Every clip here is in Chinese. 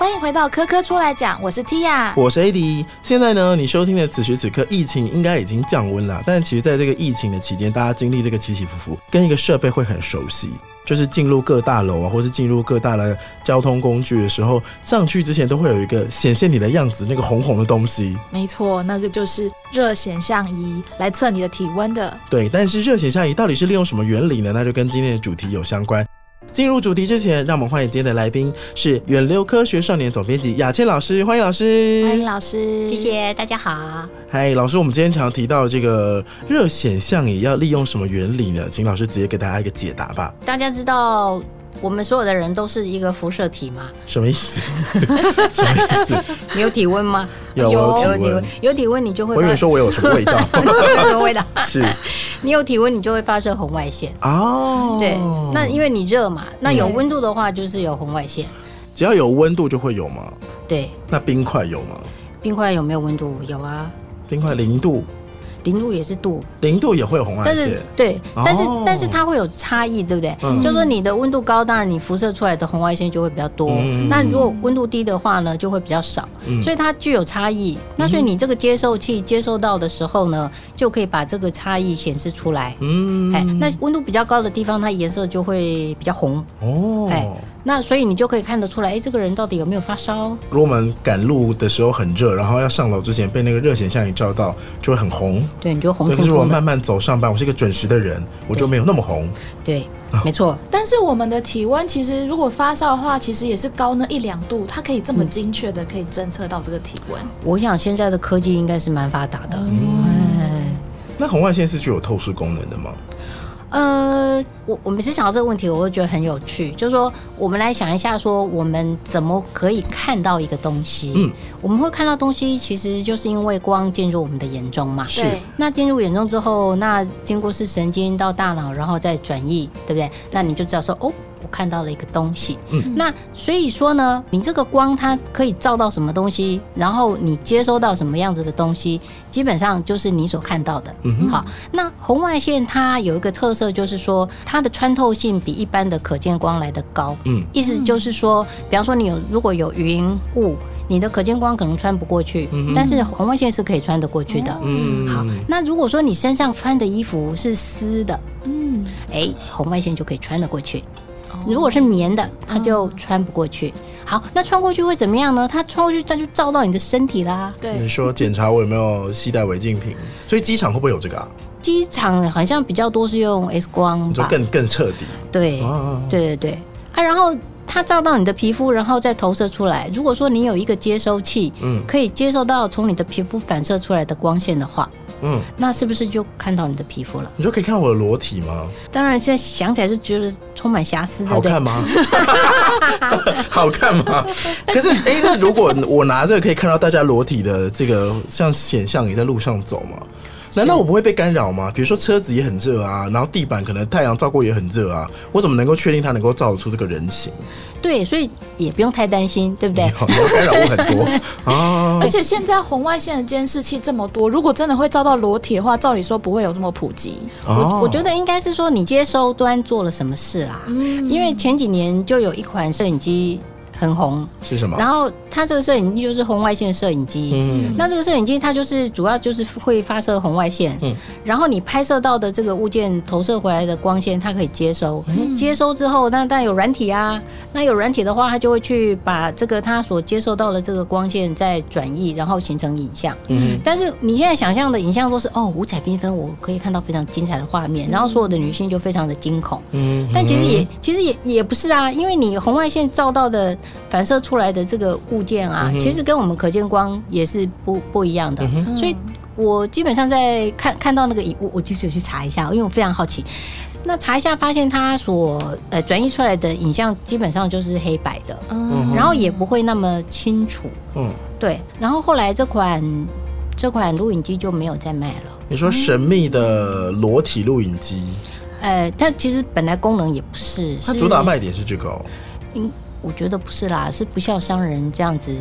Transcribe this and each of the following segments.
欢迎回到科科出来讲，我是 Tia，我是 AD。现在呢，你收听的此时此刻，疫情应该已经降温了。但其实，在这个疫情的期间，大家经历这个起起伏伏，跟一个设备会很熟悉，就是进入各大楼啊，或是进入各大的交通工具的时候，上去之前都会有一个显现你的样子，那个红红的东西。没错，那个就是热显像仪，来测你的体温的。对，但是热显像仪到底是利用什么原理呢？那就跟今天的主题有相关。进入主题之前，让我们欢迎今天的来宾是远流科学少年总编辑雅倩老师，欢迎老师，欢迎老师，谢谢大家好。嗨，老师，我们今天常提到这个热显像仪要利用什么原理呢？请老师直接给大家一个解答吧。大家知道。我们所有的人都是一个辐射体吗？什么意思？什么意思？你有体温吗？有有体温，有体温你就会。我以为说我有什么味道？有 什么味道？是。你有体温，你就会发射红外线。哦。对，那因为你热嘛，那有温度的话就是有红外线。只要有温度就会有吗？对。那冰块有吗？冰块有没有温度？有啊。冰块零度。零度也是度，零度也会有红外线，对，但是但是它会有差异，对不对？就说你的温度高，当然你辐射出来的红外线就会比较多。那如果温度低的话呢，就会比较少，所以它具有差异。那所以你这个接收器接收到的时候呢，就可以把这个差异显示出来。嗯，哎，那温度比较高的地方，它颜色就会比较红。哦，哎。那所以你就可以看得出来，哎，这个人到底有没有发烧？如果我们赶路的时候很热，然后要上楼之前被那个热显像仪照到，就会很红。对，你就红。可是我慢慢走上班，我是一个准时的人，我就没有那么红。对，没错。但是我们的体温其实如果发烧的话，其实也是高那一两度，它可以这么精确的可以侦测到这个体温。我想现在的科技应该是蛮发达的。嗯。那红外线是具有透视功能的吗？呃，我我们是想到这个问题，我会觉得很有趣。就是说，我们来想一下，说我们怎么可以看到一个东西？嗯，我们会看到东西，其实就是因为光进入我们的眼中嘛。是。那进入眼中之后，那经过视神经到大脑，然后再转移，对不对？那你就知道说，哦。我看到了一个东西，嗯，那所以说呢，你这个光它可以照到什么东西，然后你接收到什么样子的东西，基本上就是你所看到的。嗯，好，那红外线它有一个特色，就是说它的穿透性比一般的可见光来的高。嗯，意思就是说，比方说你有如果有云雾，你的可见光可能穿不过去，但是红外线是可以穿得过去的。嗯，好，那如果说你身上穿的衣服是丝的，嗯，哎，红外线就可以穿得过去。如果是棉的，它就穿不过去。好，那穿过去会怎么样呢？它穿过去，它就照到你的身体啦。对，你说检查我有没有携带违禁品，所以机场会不会有这个啊？机场好像比较多是用 X 光，就更更彻底。对，对对对。啊，然后它照到你的皮肤，然后再投射出来。如果说你有一个接收器，嗯，可以接受到从你的皮肤反射出来的光线的话。嗯，那是不是就看到你的皮肤了？你就可以看到我的裸体吗？当然，现在想起来是觉得充满瑕疵，好看吗？好看吗？可是，哎，那如果我拿这个可以看到大家裸体的这个像显像仪在路上走吗？难道我不会被干扰吗？比如说车子也很热啊，然后地板可能太阳照过也很热啊，我怎么能够确定它能够照得出这个人形？对，所以也不用太担心，对不对？干扰我很多 啊！而且现在红外线的监视器这么多，如果真的会照到裸体的话，照理说不会有这么普及。我我觉得应该是说你接收端做了什么事啦？嗯，因为前几年就有一款摄影机。很红是什么？然后它这个摄影机就是红外线摄影机。嗯，那这个摄影机它就是主要就是会发射红外线。嗯，然后你拍摄到的这个物件投射回来的光线，它可以接收。嗯接收之后，那但有软体啊，那有软体的话，它就会去把这个它所接收到的这个光线再转移，然后形成影像。嗯，但是你现在想象的影像都是哦五彩缤纷，我可以看到非常精彩的画面，然后所有的女性就非常的惊恐。嗯，但其实也其实也也不是啊，因为你红外线照到的。反射出来的这个物件啊，其实跟我们可见光也是不不一样的。所以我基本上在看看到那个影，我我就是去查一下，因为我非常好奇。那查一下，发现它所呃转移出来的影像基本上就是黑白的，然后也不会那么清楚。嗯，对。然后后来这款这款录影机就没有再卖了。你说神秘的裸体录影机？呃，它其实本来功能也不是，它主打卖点是这个。嗯。我觉得不是啦，是不孝商人这样子，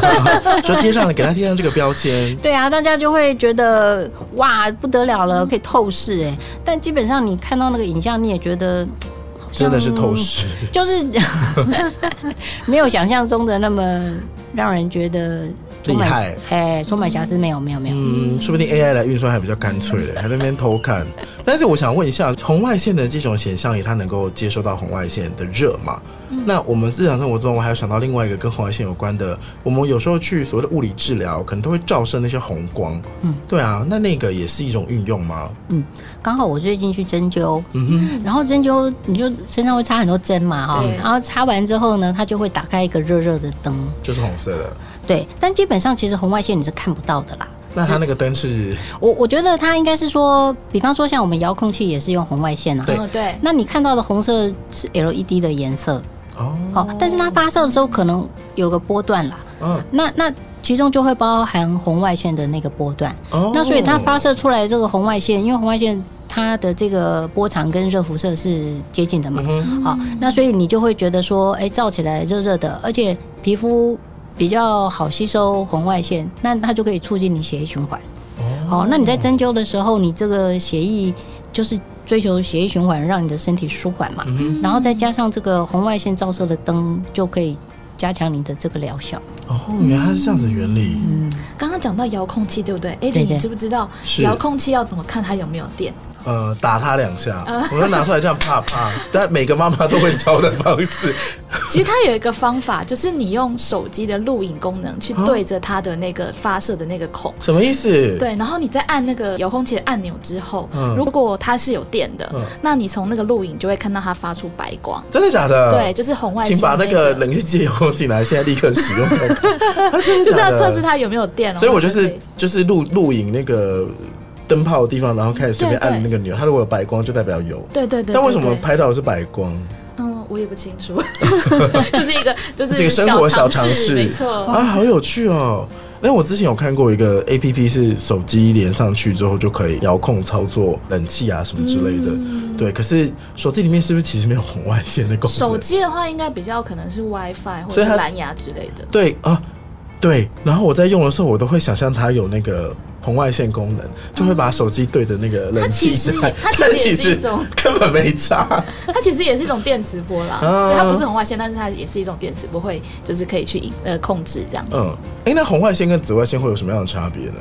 就贴上了给他贴上这个标签。对啊，大家就会觉得哇不得了了，可以透视哎。但基本上你看到那个影像，你也觉得真的是透视，就是 没有想象中的那么让人觉得充满厉害哎，充满瑕疵，没有没有没有。嗯，说不定 AI 来运算还比较干脆的，还在那边偷看。但是我想问一下，红外线的这种显像仪，它能够接收到红外线的热吗？那我们日常生活中，我还有想到另外一个跟红外线有关的，我们有时候去所谓的物理治疗，可能都会照射那些红光。嗯，对啊，那那个也是一种运用吗？嗯，刚好我最近去针灸，嗯哼，然后针灸你就身上会插很多针嘛哈，对然后插完之后呢，它就会打开一个热热的灯，就是红色的。对，但基本上其实红外线你是看不到的啦。那它那个灯是我我觉得它应该是说，比方说像我们遥控器也是用红外线啊，对嗯对，那你看到的红色是 LED 的颜色，哦，好，但是它发射的时候可能有个波段啦，嗯。那那其中就会包含红外线的那个波段，哦。那所以它发射出来这个红外线，因为红外线它的这个波长跟热辐射是接近的嘛，嗯哼。好，那所以你就会觉得说，哎，照起来热热的，而且皮肤比较好吸收红外线，那它就可以促进你血液循环。哦，那你在针灸的时候，你这个血液就是追求血液循环，让你的身体舒缓嘛，然后再加上这个红外线照射的灯，就可以加强你的这个疗效。哦，原来是这样子的原理。嗯刚刚讲到遥控器，对不对？哎，你知不知道遥控器要怎么看它有没有电？呃，打他两下，我就拿出来这样啪啪，但每个妈妈都会教的方式。其实它有一个方法，就是你用手机的录影功能去对着它的那个发射的那个孔。什么意思？，对，然后你再按那个遥控器的按钮之后，嗯如果它是有电的，嗯那你从那个录影就会看到它发出白光。真的假的？对，，就是红外线、请把那个冷气机遥控器拿来，现在立刻使用看看。啊真的就是要测试它有没有电哦。所以我就是就是录录影那个灯泡的地方，然后开始随便按那个钮，它如果有白光就代表有。对对对。但为什么拍到的是白光？嗯，我也不清楚，就是一个就是是一个生活小常识没错。啊，好有趣哦！因为我之前有看过一个 A P P，是手机连上去之后就可以遥控操作冷气啊什么之类的。嗯对，可是手机里面是不是其实没有红外线的功能？手机的话，应该比较可能是 WiFi 或者是蓝牙之类的。对啊，对。然后我在用的时候，我都会想象它有那个红外线功能，就会把手机对着那个冷气它其实在，它其实但也是一种根本没差。它其实也是一种电磁波啦，它不是红外线，但是它也是一种电磁波，会就是可以去引呃控制这样子。嗯，哎、那红外线跟紫外线会有什么样的差别呢？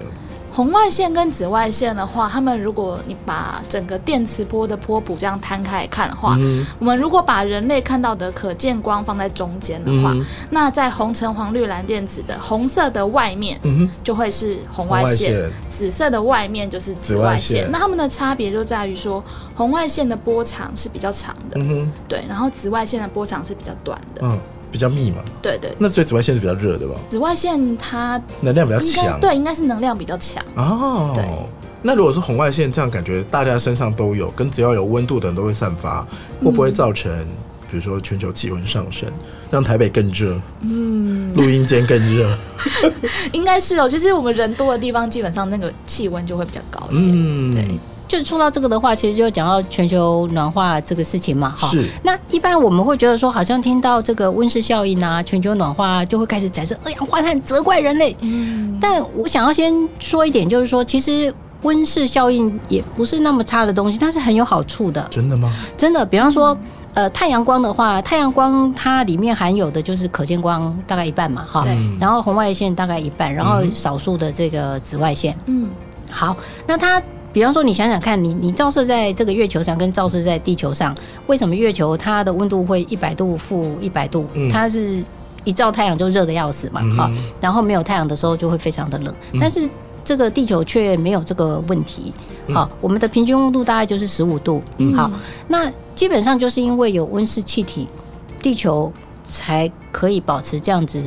红外线跟紫外线的话，他们如果你把整个电磁波的波谱这样摊开来看的话，嗯我们如果把人类看到的可见光放在中间的话，嗯那在红橙黄绿蓝靛紫的红色的外面就会是红红外外线，紫色的外面就是紫紫外外线。那它们的差别就在于说，红外线的波长是比较长的，嗯，对，然后紫外线的波长是比较短的，嗯，比较密嘛。对对。那所以紫外线是比较热的吧？紫外线它能量比较强。对，应该是能量比较强。哦对。那如果是红外线，这样感觉大家身上都有，跟只要有温度的人都会散发，会不会造成，比如说全球气温上升，让台北更热，嗯，录音间更热，应该是哦，就是我们人多的地方，基本上那个气温就会比较高一点。嗯，对，就是说到这个的话，其实就讲到全球暖化这个事情嘛，哈。是那一般我们会觉得说，好像听到这个温室效应啊、全球暖化、就会开始产生二氧化碳，责怪人类。嗯，但我想要先说一点，就是说，其实温室效应也不是那么差的东西，它是很有好处的。真的吗？真的，比方说，呃，太阳光的话，太阳光它里面含有的就是可见光大概一半嘛，哈对，然后红外线大概一半，然后少数的这个紫外线。嗯，好，那它。比方说，你想想看，你你照射在这个月球上，跟照射在地球上，为什么月球它的温度会一百度负一百度？嗯它是一照太阳就热的要死嘛，嗯好、然后没有太阳的时候就会非常的冷，但是这个地球却没有这个问题。好，我们的平均温度大概就是十五度。好，那基本上就是因为有温室气体，地球才可以保持这样子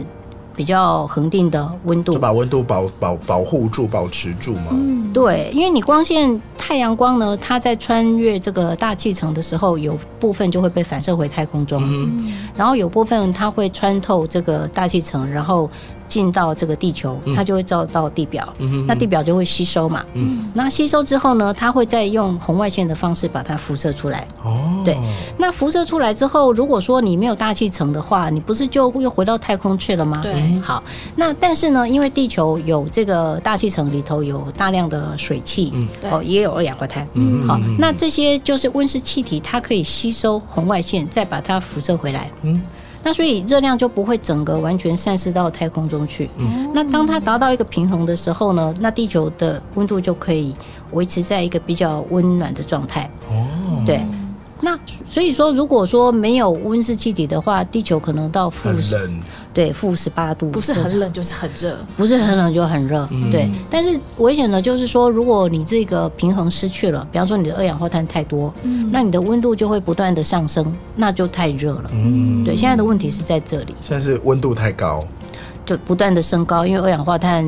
比较恒定的温度就。把温度保保保护住、保持住嘛。对，因为你光线太阳光呢，它在穿越这个大气层的时候，有部分就会被反射回太空中，嗯然后有部分它会穿透这个大气层，然后进到这个地球，它就会照到地表，嗯那地表就会吸收嘛。嗯，那吸收之后呢，它会再用红外线的方式把它辐射出来。哦，对，那辐射出来之后，如果说你没有大气层的话，你不是就又回到太空去了吗？对。好，那但是呢，因为地球有这个大气层里头有大量的水汽，对。哦，也有二氧化碳，嗯好，那这些就是温室气体，它可以吸收红外线，再把它辐射回来，嗯那所以热量就不会整个完全散失到太空中去。嗯那当它达到一个平衡的时候呢，那地球的温度就可以维持在一个比较温暖的状态。哦，对，那所以说，如果说没有温室气体的话，地球可能到负对负十八度，不是很冷就是很热。不是很冷就很热，对。但是危险的就是说，如果你这个平衡失去了，比方说你的二氧化碳太多，那你的温度就会不断的上升，那就太热了。嗯，对，现在的问题是在这里，现在是温度太高。就不断的升高，因为二氧化碳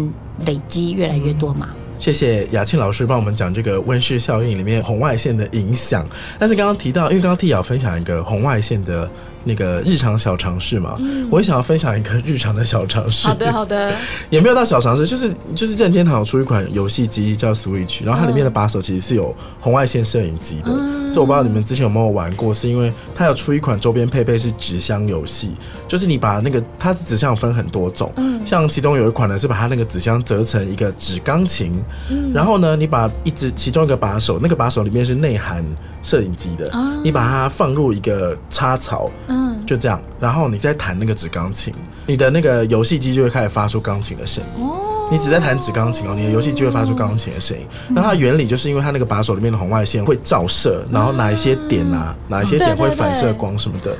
累积越来越多嘛。谢谢雅庆老师帮我们讲这个温室效应里面红外线的影响。但是刚刚提到，因为刚刚替瑶分享一个红外线的那个日常小尝试嘛，我也想要分享一个日常的小尝试。好的，好的，也没有到小尝试，就是就是任天堂有出一款游戏机叫 Switch，然后它里面的把手其实是有红外线摄影机的，所以我不知道你们之前有没有玩过，是因为它有出一款周边配备是纸箱游戏，就是你把那个它纸箱有分很多种，像其中有一款呢是把它那个纸箱折成一个纸钢琴，然后呢你把一只其中一个把手，那个把手里面是内含摄影机的，你把它放入一个插槽，嗯，就这样，然后你在弹那个纸钢琴，你的那个游戏机就会开始发出钢琴的声音。你只在弹纸钢琴哦，你的游戏机会发出钢琴的声音。那它的原理就是因为它那个把手里面的红外线会照射，然后哪一些点啊，哪一些点会反射光什么的。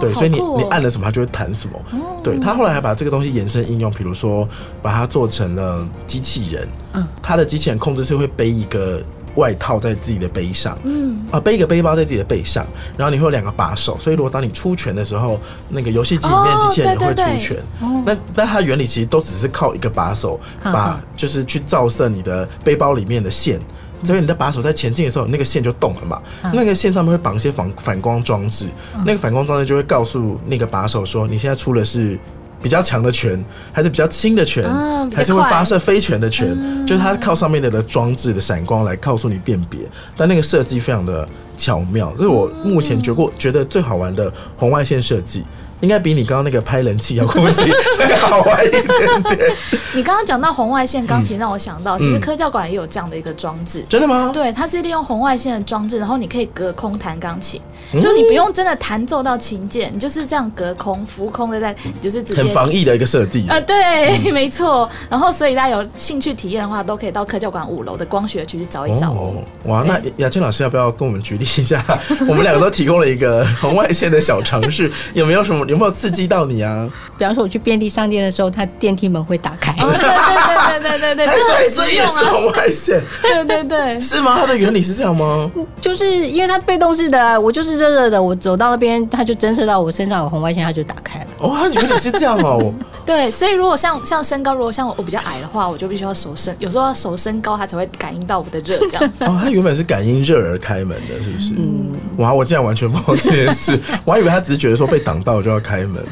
对，所以你哦你按了什么，它就会弹什么。对，他后来还把这个东西延伸应用，比如说把它做成了机器人。嗯，它的机器人控制是会背一个。外套在自己的背上，嗯。啊，背一个背包在自己的背上，然后你会有两个把手，所以如果当你出拳的时候，那个游戏机里面哦机器人也会对对对出拳。那那它原理其实都只是靠一个把手，把就是去照射你的背包里面的线。所以你的把手在前进的时候，那个线就动了嘛。那个线上面会绑一些反反光装置，那个反光装置就会告诉那个把手说，你现在出的是比较强的拳，还是比较轻的拳，啊还是会快发射飞拳的拳，就是它靠上面的的装置的闪光来告诉你辨别。但那个设计非常的巧妙，这是我目前觉过觉得最好玩的红外线设计。应该比你刚刚那个拍人气遥控器再好玩一点点。你刚刚讲到红外线钢琴，让我想到，其实嗯科教馆也有这样的一个装置。真的吗？对，它是利用红外线的装置，然后你可以隔空弹钢琴，嗯就你不用真的弹奏到琴键，你就是这样隔空浮空的在，就是直接很防疫的一个设计。啊，对，没错。然后，所以大家有兴趣体验的话，都可以到科教馆五楼的光学区去找一找哦。哇，那雅倩老师要不要跟我们举例一下？我们两个都提供了一个红外线的小尝试，有没有什么有没有刺激到你啊？比方说我去便利商店的时候，它电梯门会打开。对，对对对对对对，哎，这对，是。红外线，对对对，是吗？它的原理是这样吗？就是因为它被动式的，我就是热热的，我走到那边，它就侦测到我身上有红外线，它就打开了。哦，它原理是这样哦。对，所以如果像像身高，如果像我比较矮的话，我就必须要手伸，有时候要手伸高，它才会感应到我的热这样子。哦，它原本是感应热而开门的，是不是？嗯，哇，我竟然完全不知道这件事，我还以为他只是觉得说被挡到就要开门。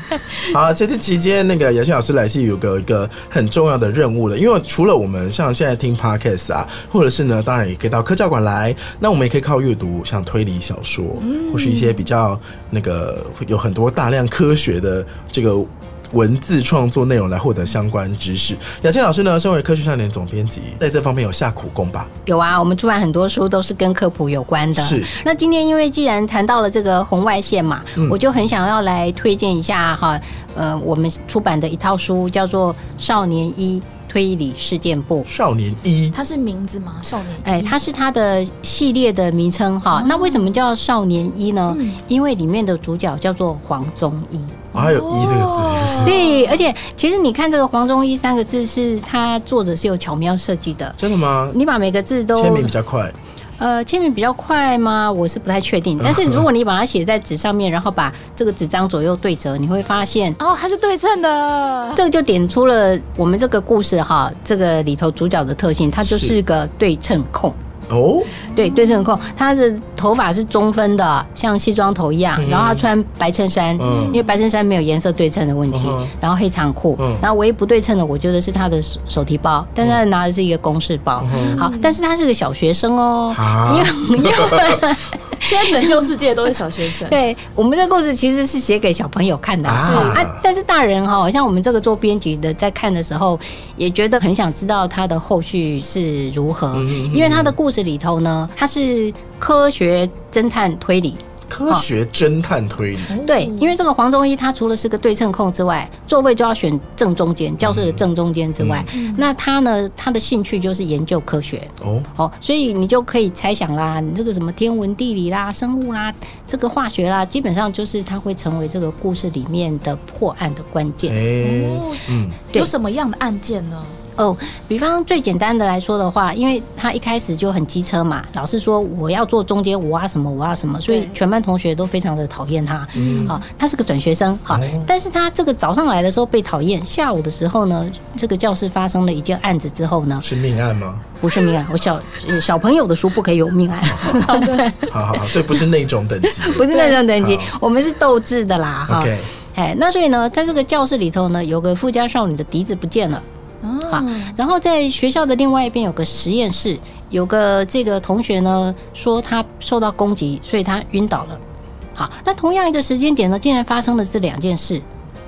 好，这期间那个雅欣老师来是有个一个很重要的任务的，因为为除了我们像现在听 podcast 啊，或者是呢，当然也可以到科教馆来，那我们也可以靠阅读像推理小说，或是一些比较那个有很多大量科学的这个。文字创作内容来获得相关知识。雅倩老师呢，身为科学少年总编辑，在这方面有下苦功吧？有啊，我们出版很多书都是跟科普有关的。是。那今天因为既然谈到了这个红外线嘛，我就很想要来推荐一下哈，呃，我们出版的一套书叫做《少年一推理事件簿》。少年一，它是名字吗？少年一？哎，它是它的系列的名称哈。那为什么叫少年一呢？因为里面的主角叫做黄宗一。哦还有“一”这个字，就是对，而且其实你看这个黄宗一三个字，是它作者是有巧妙设计的。真的吗？你把每个字都签名比较快，呃，签名比较快吗？我是不太确定。但是如果你把它写在纸上面，然后把这个纸张左右对折，你会发现，哦，它是对称的。这个就点出了我们这个故事哈，这个里头主角的特性，他就是个对称控。哦，对，对称控，他的头发是中分的，像西装头一样，然后他穿白衬衫，嗯。因为白衬衫没有颜色对称的问题嗯，然后黑长裤嗯，然后唯一不对称的，我觉得是他的手手提包，但是他拿的是一个公事包。好，但是他是个小学生哦，啊。因为因为 现在拯救世界都是小学生。对我们的故事其实是写给小朋友看的，啊。是啊，但是大人哈，像我们这个做编辑的，在看的时候也觉得很想知道他的后续是如何，因为他的故事里头呢，他是科学侦探推理。科学侦探推理，对，因为这个黄宗一他除了是个对称控之外，座位就要选正中间，教室的正中间之外，那他呢，他的兴趣就是研究科学。哦，哦，所以你就可以猜想啦，你这个什么天文地理啦、生物啦、这个化学啦，基本上就是他会成为这个故事里面的破案的关键。哎，哦，嗯，有什么样的案件呢？哦，比方最简单的来说的话，因为他一开始就很机车嘛，老是说我要坐中间，我啊什么我要什么，所以全班同学都非常的讨厌他。嗯，好，他是个转学生，好哦，但是他这个早上来的时候被讨厌，下午的时候呢，这个教室发生了一件案子之后呢，是命案吗？不是命案，我小呃小朋友的书不可以有命案。好好好，所以不是那种等级。不是那种等级，我们是斗智的啦，哈。OK，哎，那所以呢，在这个教室里头呢，有个富家少女的笛子不见了。好啊，然后在学校的另外一边有个实验室，有个这个同学呢说他受到攻击，所以他晕倒了。好，那同样一个时间点呢，竟然发生了这两件事。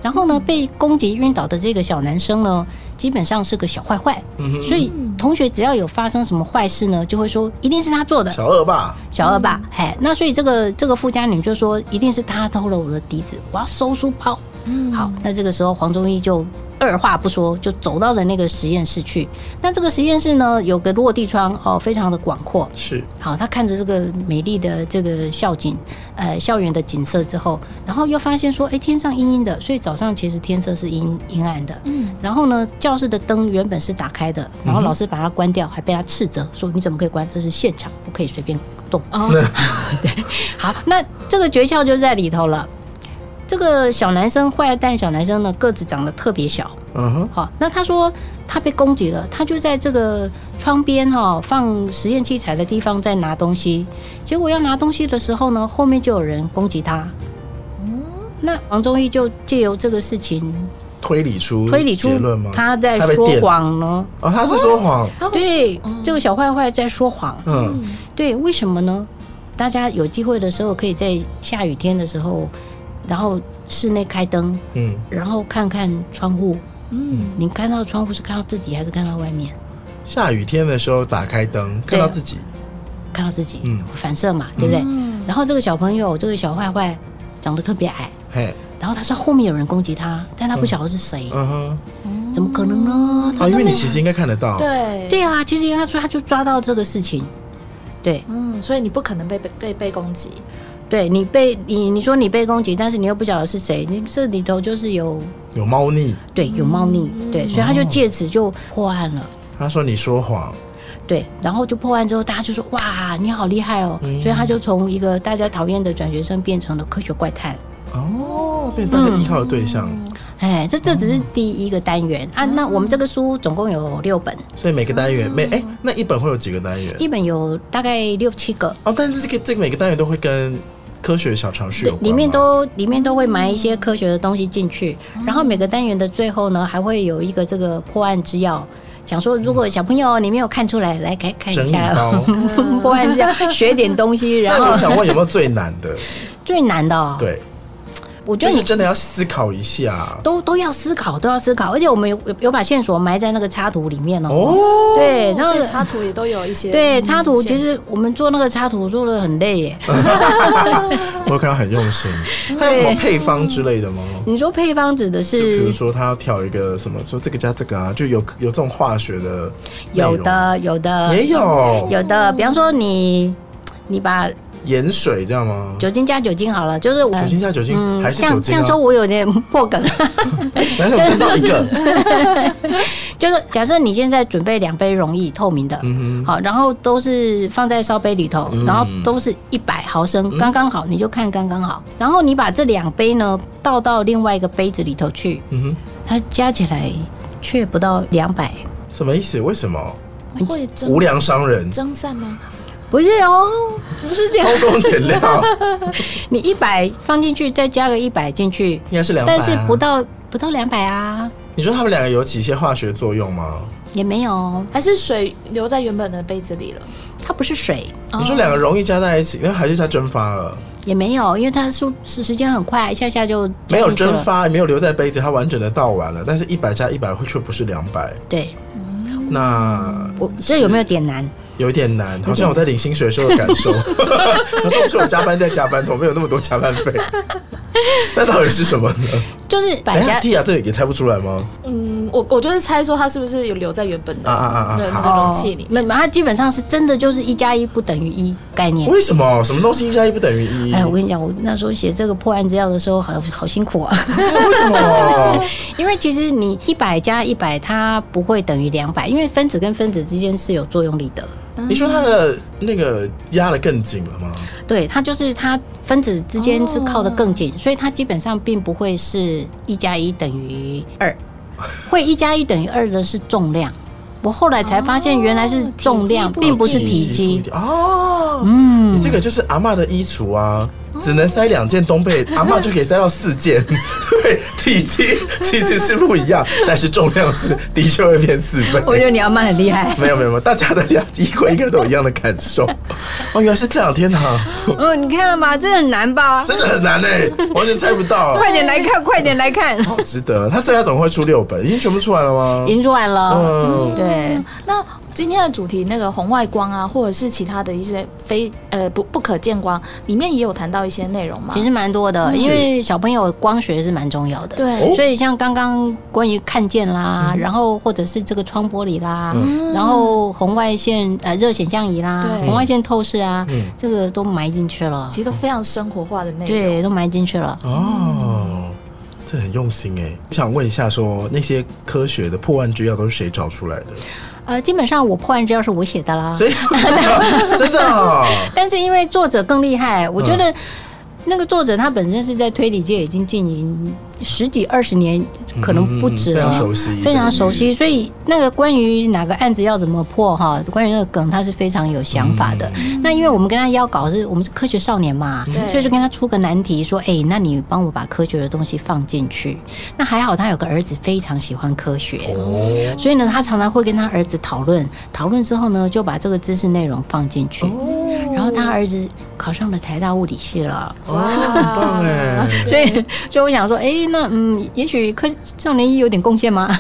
然后呢，被攻击晕倒的这个小男生呢，基本上是个小坏坏，所以同学只要有发生什么坏事呢，就会说一定是他做的。小恶霸，小恶霸，哎、那所以这个这个富家女就说，一定是他偷了我的笛子，我要收书包。嗯好，那这个时候黄忠义就二话不说，就走到了那个实验室去。那这个实验室呢，有个落地窗哦，非常的广阔。是好，他看着这个美丽的这个校景，呃，校园的景色之后，然后又发现说，哎，天上阴阴的，所以早上其实天色是阴阴暗的。嗯，然后呢，教室的灯原本是打开的，然后老师把它关掉，还被他斥责说你怎么可以关？这是现场，不可以随便动。哦，对好，那这个诀窍就在里头了。这个小男生坏蛋小男生呢，个子长得特别小。嗯哼，好，那他说他被攻击了，他就在这个窗边哈、放实验器材的地方在拿东西，结果要拿东西的时候呢，后面就有人攻击他。那王中义就借由这个事情推理出推理出结论吗？他在说谎呢。哦，他是说谎，对，这个小坏坏在说谎。嗯，对，为什么呢？大家有机会的时候，可以在下雨天的时候，然后室内开灯，嗯，然后看看窗户。嗯，你看到窗户是看到自己还是看到外面？下雨天的时候打开灯，看到自己，看到自己，嗯。反射嘛，对不对？嗯。然后这个小朋友，这个小坏坏长得特别矮，嘿，然后他说后面有人攻击他，但他不晓得是谁，嗯。哼，怎么可能呢？他哦，因为你其实应该看得到，对，对啊，其实应该说他就抓到这个事情，对。嗯，所以你不可能被被被被攻击，对，你被你你说你被攻击，但是你又不晓得是谁，你这里头就是有有猫腻。对有猫腻，对，所以他就借此就破案了。他说你说谎，对，然后就破案之后，大家就说哇，你好厉害哦！所以他就从一个大家讨厌的转学生变成了科学怪探。哦，变成大家依靠的对象，哎，这这只是第一个单元啊。那我们这个书总共有六本，所以每个单元每哎，那一本会有几个单元？一本有大概六七个，哦，但是这个这个每个单元都会跟科学小常识有关里面都里面都会埋一些科学的东西进去，然后每个单元的最后呢，还会有一个这个破案之钥。想说，如果小朋友你没有看出来，来看看一下包。破案之钥，学点东西。然后想问有没有最难的？最难的、哦，对，我觉得你就是真的要思考一下都都要思考，都要思考，而且我们有有有把线索埋在那个插图里面哦。哦。对，然后插图也都有一些对嗯插图，其实我们做那个插图做的很累耶。我有看到很用心。它有什么配方之类的吗？你说配方指的是就比如是说，他要调一个什么，说这个加这个啊，就有有这种化学的有，的有的也有有的，比方说你你把盐水这样吗？酒精加酒精好了，就是我酒精加酒精还是这样酒精啊这样说，？我有点破梗，但是我知道一个，就是假设你现在准备两杯容易透明的，嗯好，然后都是放在烧杯里头，嗯然后都是一百毫升，刚刚好，你就看刚刚好。然后你把这两杯呢倒到另外一个杯子里头去，嗯哼，它加起来却不到两百。什么意思？为什么？会蒸无良商人蒸散吗？不是哦，不是这样，偷工减料，你一百放进去，再加个一百进去，应该是两百、啊。但是不到不到两百啊，你说他们两个有起一些化学作用吗？也没有，还是水留在原本的杯子里了？它不是水，你说两个容易加在一起，那还是它蒸发了？也没有，因为它速时时间很快，一下下就没有蒸。发，也没有留在杯子，它完整的倒完了。但是一百加一百会却不是两百，对，那我这有没有点难？有一点难，好像我在领薪水的时候的感受。他说：“我是我加班在加班，怎么没有那么多加班费？那到底是什么呢？就是百家等一下蒂亚这里也猜不出来吗？嗯，我我就是猜说它是不是有留在原本的啊啊啊啊对那好个容器里面。没，没它基本上是真的就是一加一不等于一概念。为什么？什么东西一加一不等于一？哎，我跟你讲，我那时候写这个破案资料的时候，好好辛苦啊。为什么？因为其实你一百加一百，它不会等于两百，因为分子跟分子之间是有作用力的。你说它的那个压的更紧了吗？对，它就是它分子之间是靠的更紧，所以它基本上并不会是一加一等于二，会一加一等于二的是重量。我后来才发现，原来是重量，并不是体积。哦。嗯你，这个就是阿嬷的衣橱啊，只能塞两件冬被，阿嬷就可以塞到四件。对，体积其实是不一样，但是重量是的确会变四倍。我觉得你阿妈很厉害。没有没有没有，大家的家衣柜应该都有一样的感受。哦，原来是这两，天哪，嗯，你看了吧，这很难吧？真的很难哎，完全猜不到。快点来看，快点来看，好值得，他最后总会出六本，已经全部出来了吗？已经出来了。嗯，对，那今天的主题那个红外光啊，或者是其他的一些非呃不不可见光，里面也有谈到一些内容嘛？其实蛮多的，因为小朋友光学是蛮重要的。对哦所以像刚刚关于看见啦，然后或者是这个窗玻璃啦，嗯然后红外线呃热显像仪啦，对红外线透视啊，嗯这个都埋进去了其。实都非常生活化的内容。对，都埋进去了。哦，这很用心哎。我想问一下说那些科学的破案之药都是谁找出来的？呃，基本上我破案之药是我写的啦，所以 真的哦 但是因为作者更厉害，我觉得嗯那个作者他本身是在推理界已经经营十几二十年，可能不止嗯非了，常熟悉，非常熟悉，所以那个关于哪个案子要怎么破哈，关于那个梗他是非常有想法的。那因为我们跟他要稿是我们是科学少年嘛，对所以就跟他出个难题，说，哎、那你帮我把科学的东西放进去。那还好他有个儿子非常喜欢科学。哦，所以呢，他常常会跟他儿子讨论，讨论之后呢，就把这个知识内容放进去。然后他儿子考上了台大物理系了，哦，很棒哎。所以，所以我想说，哎，那嗯，也许科少年一有点贡献吗？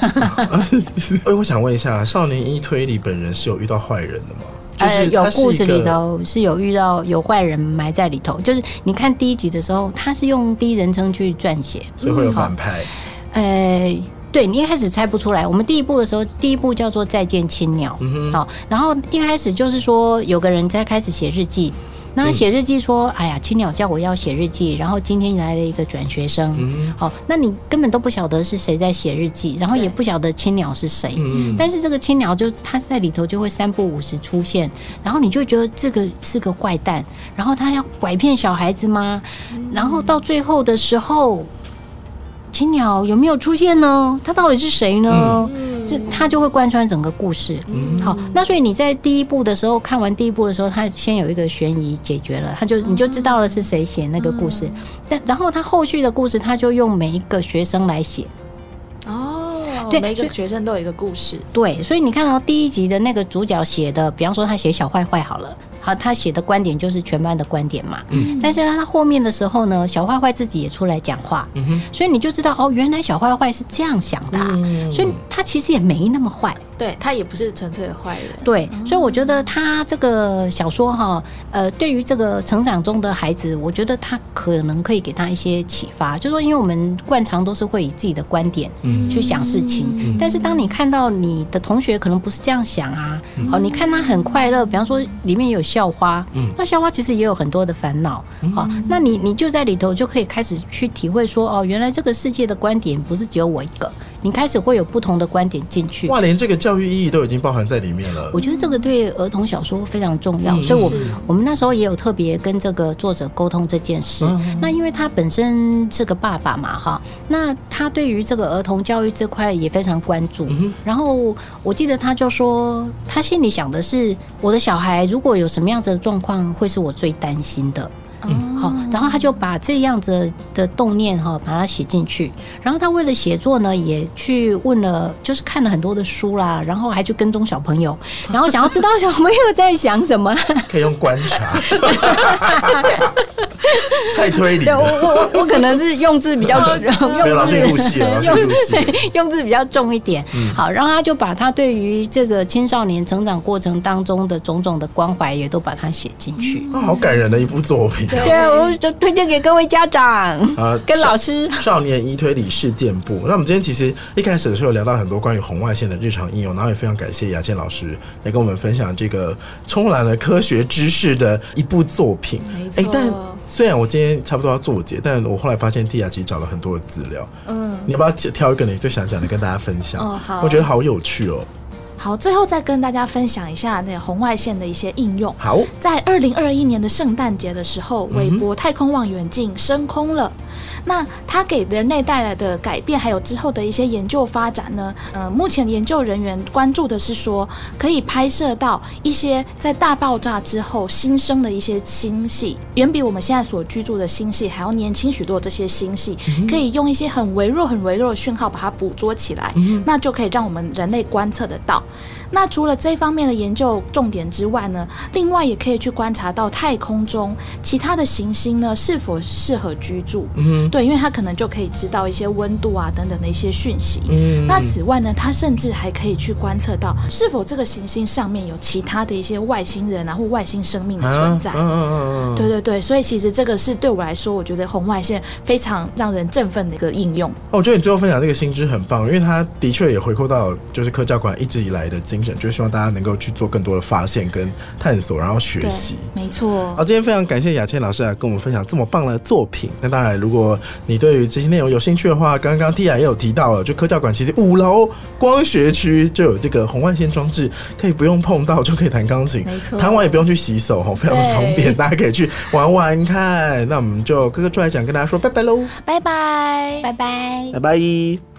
哎，我想问一下，少年一推理本人是有遇到坏人的吗？就呃，是有故事里头是有遇到有坏人埋在里头，就是你看第一集的时候，他是用第一人称去撰写，所以会有反派。呃。对你一开始猜不出来，我们第一步的时候，第一步叫做《再见青鸟》，好，然后一开始就是说有个人在开始写日记，那他写日记说，哎呀，青鸟叫我要写日记，然后今天来了一个转学生，嗯好，那你根本都不晓得是谁在写日记，然后也不晓得青鸟是谁，嗯。但是这个青鸟就它在里头就会三不五时出现，然后你就觉得这个是个坏蛋，然后他要拐骗小孩子吗？然后到最后的时候，青鸟有没有出现呢？他到底是谁呢？这他就会贯穿整个故事。好，那所以你在第一部的时候看完第一部的时候，他先有一个悬疑解决了，他就你就知道了是谁写那个故事。但然后他后续的故事，他就用每一个学生来写。哦，对每一个学生都有一个故事。对，所以你看到第一集的那个主角写的，比方说他写小坏坏好了，好，他写的观点就是全班的观点嘛。嗯。但是他后面的时候呢，小坏坏自己也出来讲话，嗯哼所以你就知道哦，原来小坏坏是这样想的、啊，嗯所以他其实也没那么坏。对他也不是纯粹的坏人。对，所以我觉得他这个小说哈，呃，对于这个成长中的孩子，我觉得他可能可以给他一些启发。就说，因为我们惯常都是会以自己的观点去想事情，但是当你看到你的同学可能不是这样想啊，好，你看他很快乐，比方说里面有校花，那校花其实也有很多的烦恼，好，那你你就在里头就可以开始去体会说，哦，原来这个世界的观点不是只有我一个。你开始会有不同的观点进去。哇，连这个教育意义都已经包含在里面了。我觉得这个对儿童小说非常重要，嗯所以我我们那时候也有特别跟这个作者沟通这件事。嗯那因为他本身是个爸爸嘛，哈，那他对于这个儿童教育这块也非常关注。嗯然后我记得他就说，他心里想的是，我的小孩如果有什么样子的状况，会是我最担心的。嗯好，然后他就把这样子的动念哈，把它写进去。然后他为了写作呢，也去问了，就是看了很多的书啦，然后还去跟踪小朋友，然后想要知道小朋友在想什么。可以用观察，太推理对我了。我我我可能是用字比较 用师你入戏了，老师你入戏了。对，用字比较重一点。嗯好，然后他就把他对于这个青少年成长过程当中的种种的关怀，也都把它写进去。啊，好感人的一部作品对对，我就推荐给各位家长啊！跟老师。少年一推理事件部。那我们今天其实一开始的时候聊到很多关于红外线的日常应用，然后也非常感谢雅倩老师来跟我们分享这个充满了科学知识的一部作品。没错但虽然我今天差不多要做结，但我后来发现蒂亚其实找了很多的资料。嗯，你要不要挑一个你最想讲的跟大家分享？哦好我觉得好有趣哦。好，最后再跟大家分享一下那个红外线的一些应用。好，在二零二一年的圣诞节的时候，嗯韦伯太空望远镜升空了。那它给人类带来的改变，还有之后的一些研究发展呢？呃，目前研究人员关注的是说，可以拍摄到一些在大爆炸之后新生的一些星系，远比我们现在所居住的星系还要年轻许多。这些星系可以用一些很微弱、很微弱的讯号把它捕捉起来，那就可以让我们人类观测得到。那除了这方面的研究重点之外呢，另外也可以去观察到太空中其他的行星呢是否适合居住。嗯对，因为它可能就可以知道一些温度啊等等的一些讯息。嗯那此外呢，它甚至还可以去观测到是否这个行星上面有其他的一些外星人啊或外星生命的存在。嗯嗯嗯嗯，对对对，所以其实这个是对我来说，我觉得红外线非常让人振奋的一个应用。哦我觉得你最后分享这个新知很棒，因为它的确也回扣到就是科教馆一直以来的精神，就希望大家能够去做更多的发现跟探索，然后学对习。，没错好，。今天非常感谢雅倩老师来跟我们分享这么棒的作品。那当然，如果你对于这些内容有兴趣的话，刚刚 Tia 也有提到了，就科教馆其实五楼光学区就有这个红外线装置，可以不用碰到就可以弹钢琴，没错弹完也不用去洗手，哦，非常的方便，大家可以去玩玩看。那我们就哥哥出来讲，跟大家说拜拜喽，拜拜，拜拜。拜拜。